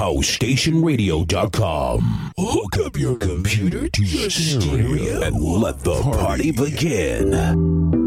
HouseStationRadio.com. Hook up your computer to your stereo and let the party begin.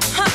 Huh.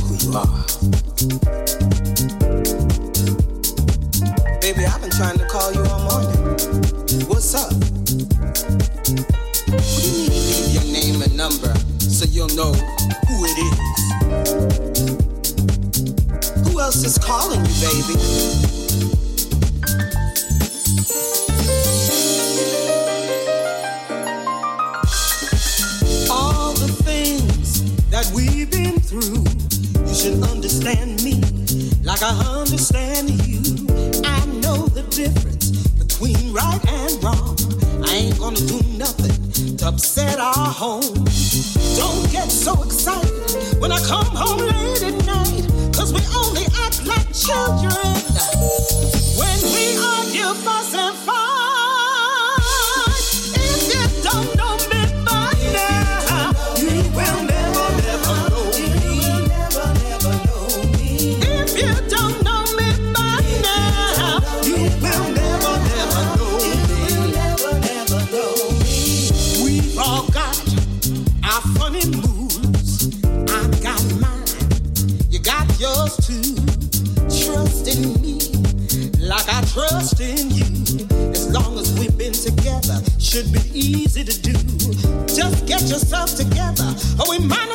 who. Baby, I've been trying to call you all morning. What's up? Need to leave your name and number so you'll know who it is? Who else is calling you, baby? home. easy to do. Just get yourself together. Oh, we might.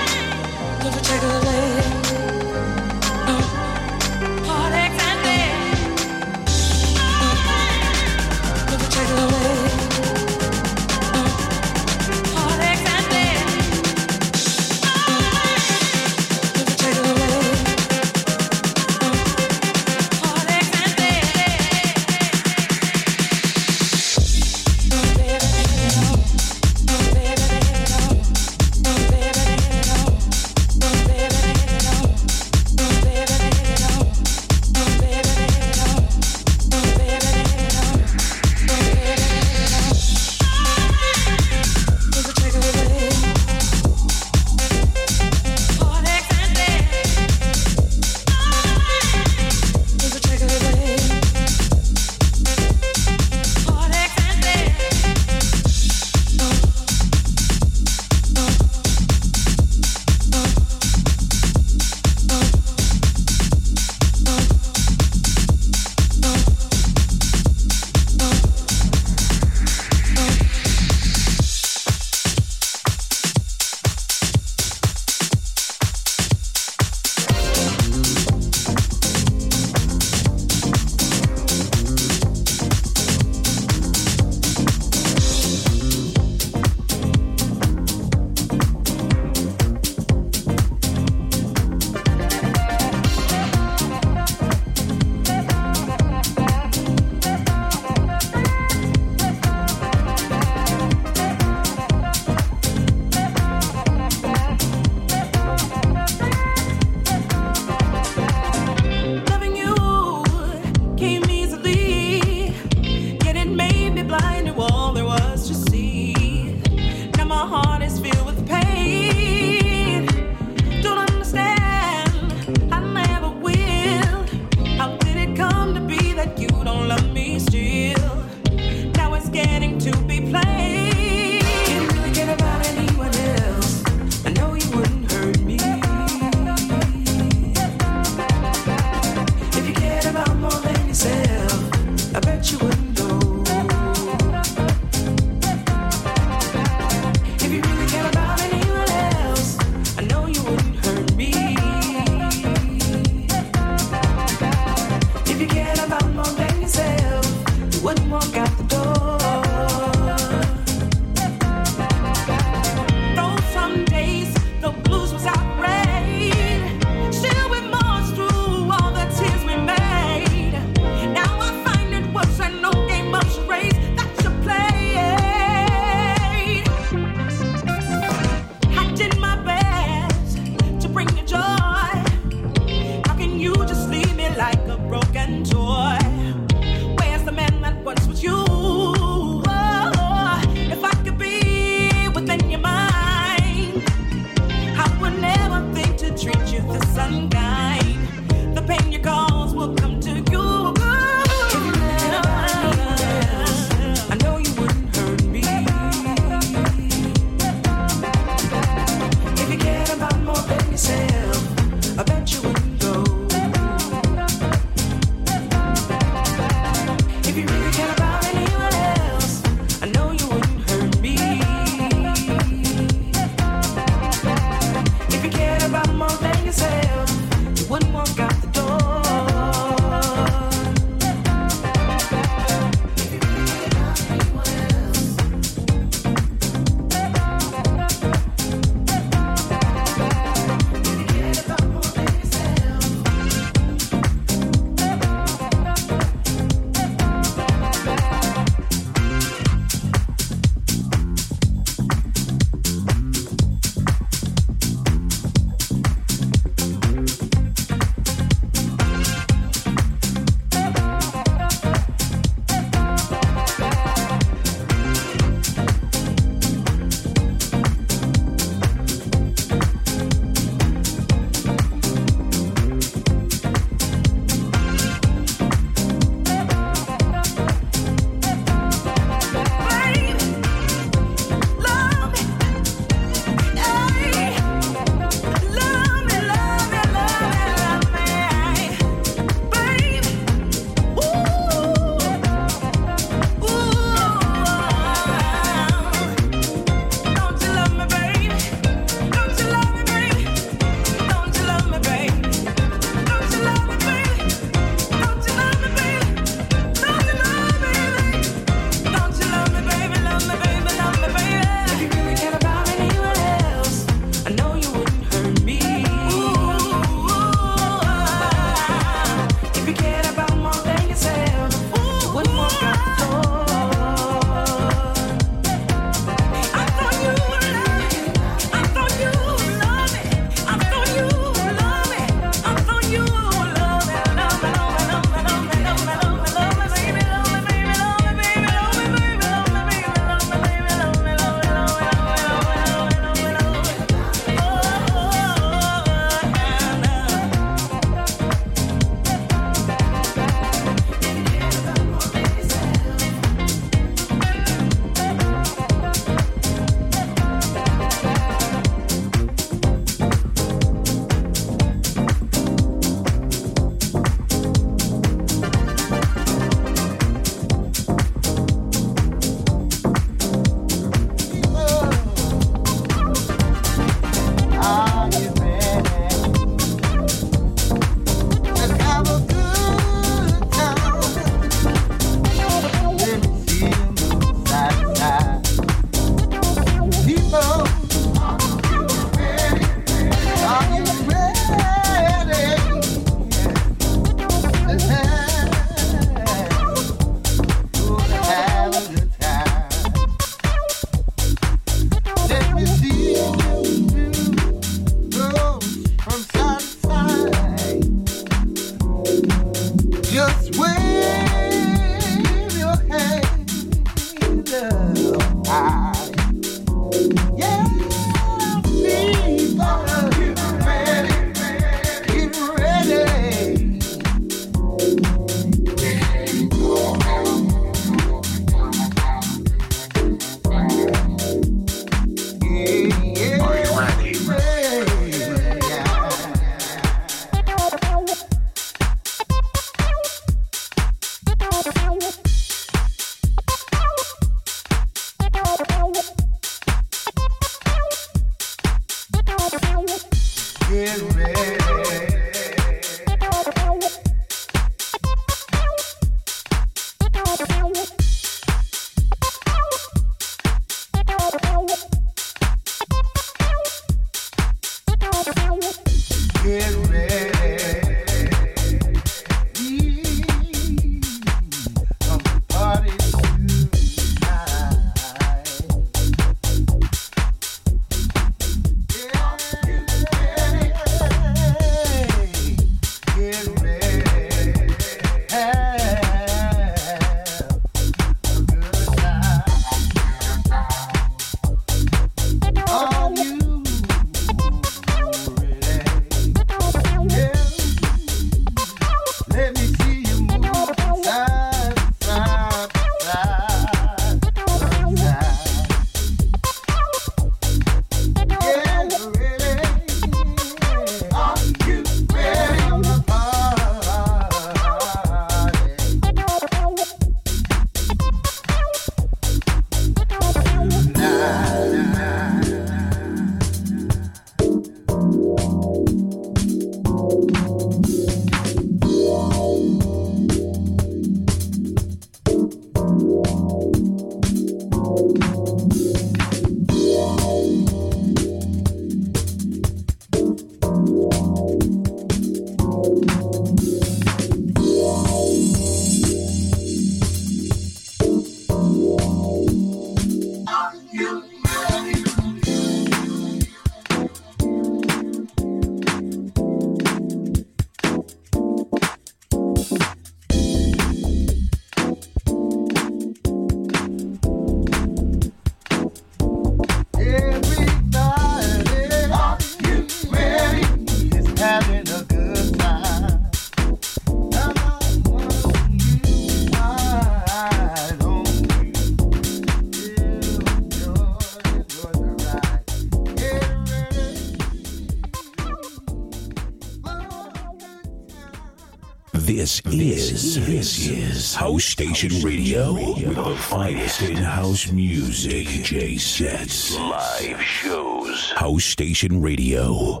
This is this is House Station Radio with the finest in house music. DJ sets, live shows. House Station Radio.